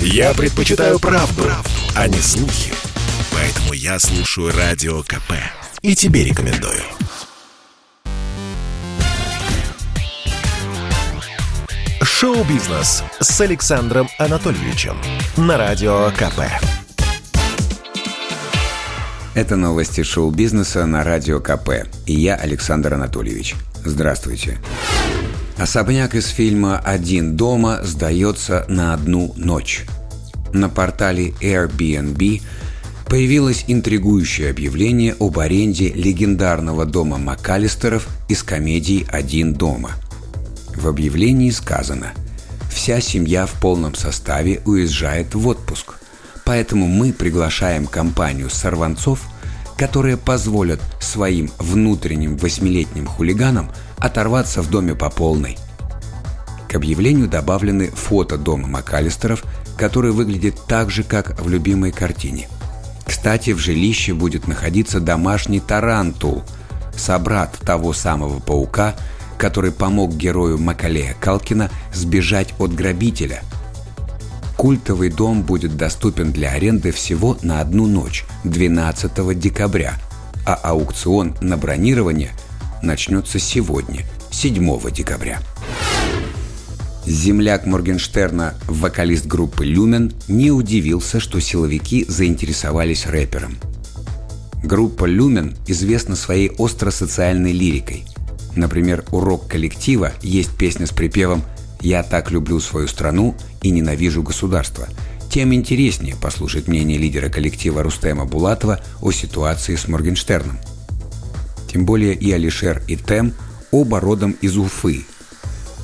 Я предпочитаю правду, правду, а не слухи. Поэтому я слушаю Радио КП. И тебе рекомендую. Шоу-бизнес с Александром Анатольевичем на Радио КП. Это новости шоу-бизнеса на Радио КП. И я, Александр Анатольевич. Здравствуйте. Особняк из фильма «Один дома» сдается на одну ночь. На портале Airbnb появилось интригующее объявление об аренде легендарного дома Макалистеров из комедии «Один дома». В объявлении сказано «Вся семья в полном составе уезжает в отпуск, поэтому мы приглашаем компанию сорванцов, которые позволят своим внутренним восьмилетним хулиганам оторваться в доме по полной». К объявлению добавлены фото дома Макалистеров – который выглядит так же, как в любимой картине. Кстати, в жилище будет находиться домашний тарантул, собрат того самого паука, который помог герою Макалея Калкина сбежать от грабителя. Культовый дом будет доступен для аренды всего на одну ночь, 12 декабря, а аукцион на бронирование начнется сегодня, 7 декабря. Земляк Моргенштерна, вокалист группы «Люмен», не удивился, что силовики заинтересовались рэпером. Группа «Люмен» известна своей остро-социальной лирикой. Например, у рок-коллектива есть песня с припевом «Я так люблю свою страну и ненавижу государство», тем интереснее послушать мнение лидера коллектива Рустема Булатова о ситуации с Моргенштерном. Тем более и Алишер, и Тем оба родом из Уфы,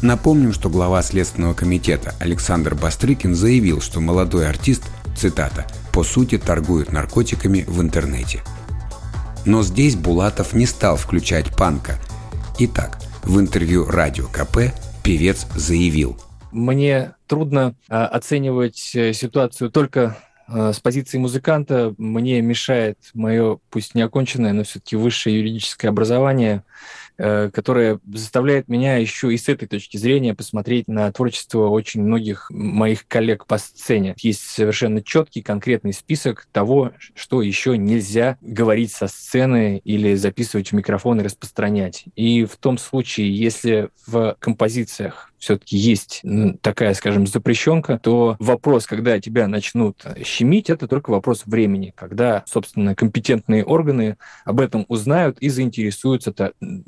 Напомним, что глава Следственного комитета Александр Бастрыкин заявил, что молодой артист, цитата, «по сути торгует наркотиками в интернете». Но здесь Булатов не стал включать панка. Итак, в интервью «Радио КП» певец заявил. Мне трудно а, оценивать э, ситуацию только с позиции музыканта. Мне мешает мое, пусть не оконченное, но все-таки высшее юридическое образование – которая заставляет меня еще и с этой точки зрения посмотреть на творчество очень многих моих коллег по сцене. Есть совершенно четкий, конкретный список того, что еще нельзя говорить со сцены или записывать в микрофон и распространять. И в том случае, если в композициях все-таки есть такая, скажем, запрещенка, то вопрос, когда тебя начнут щемить, это только вопрос времени, когда, собственно, компетентные органы об этом узнают и заинтересуются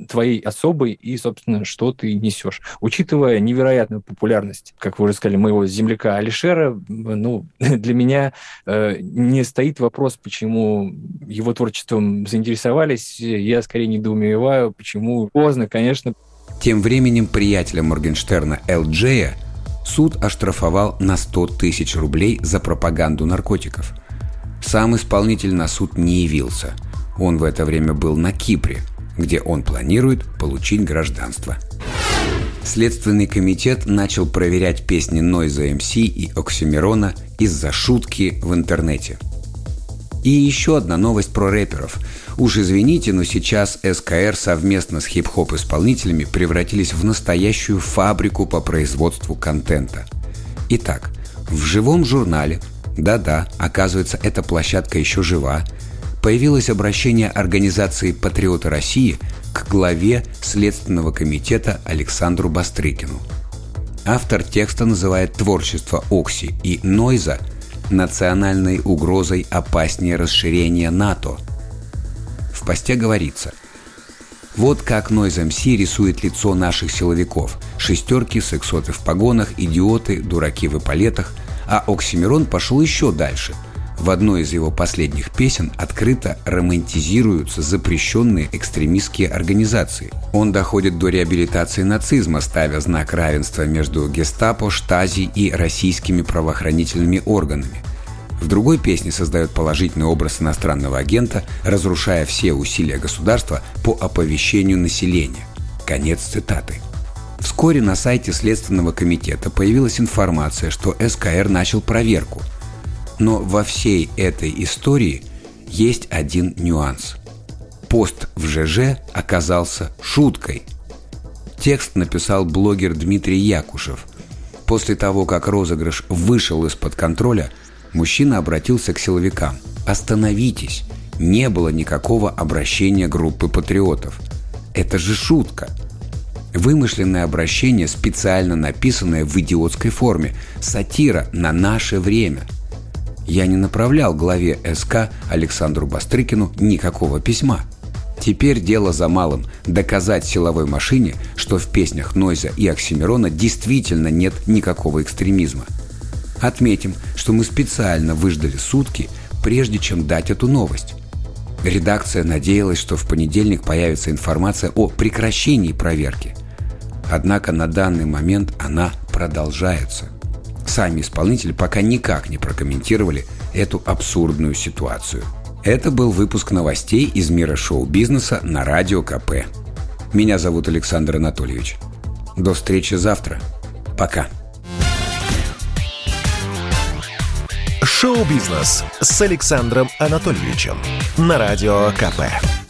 твоей особой и, собственно, что ты несешь. Учитывая невероятную популярность, как вы уже сказали, моего земляка Алишера, ну, для меня э, не стоит вопрос, почему его творчеством заинтересовались. Я скорее недоумеваю, почему поздно, конечно, тем временем приятеля Моргенштерна Эл Джея суд оштрафовал на 100 тысяч рублей за пропаганду наркотиков. Сам исполнитель на суд не явился. Он в это время был на Кипре, где он планирует получить гражданство. Следственный комитет начал проверять песни Нойза МС и Оксимирона из-за шутки в интернете. И еще одна новость про рэперов – Уж извините, но сейчас СКР совместно с хип-хоп исполнителями превратились в настоящую фабрику по производству контента. Итак, в живом журнале, да-да, оказывается, эта площадка еще жива, появилось обращение организации «Патриоты России» к главе Следственного комитета Александру Бастрыкину. Автор текста называет творчество Окси и Нойза национальной угрозой опаснее расширения НАТО – в посте говорится вот как Noise MC рисует лицо наших силовиков. Шестерки, сексоты в погонах, идиоты, дураки в эполетах. А Оксимирон пошел еще дальше. В одной из его последних песен открыто романтизируются запрещенные экстремистские организации. Он доходит до реабилитации нацизма, ставя знак равенства между гестапо, штази и российскими правоохранительными органами – в другой песне создает положительный образ иностранного агента, разрушая все усилия государства по оповещению населения. Конец цитаты. Вскоре на сайте Следственного комитета появилась информация, что СКР начал проверку. Но во всей этой истории есть один нюанс. Пост в ЖЖ оказался шуткой. Текст написал блогер Дмитрий Якушев – После того, как розыгрыш вышел из-под контроля, мужчина обратился к силовикам. «Остановитесь! Не было никакого обращения группы патриотов. Это же шутка!» Вымышленное обращение, специально написанное в идиотской форме. Сатира на наше время. Я не направлял главе СК Александру Бастрыкину никакого письма. Теперь дело за малым – доказать силовой машине, что в песнях Нойза и Оксимирона действительно нет никакого экстремизма. Отметим, что мы специально выждали сутки, прежде чем дать эту новость. Редакция надеялась, что в понедельник появится информация о прекращении проверки – Однако на данный момент она продолжается. Сами исполнители пока никак не прокомментировали эту абсурдную ситуацию. Это был выпуск новостей из мира шоу-бизнеса на Радио КП. Меня зовут Александр Анатольевич. До встречи завтра. Пока. Шоу-бизнес с Александром Анатольевичем на Радио КП.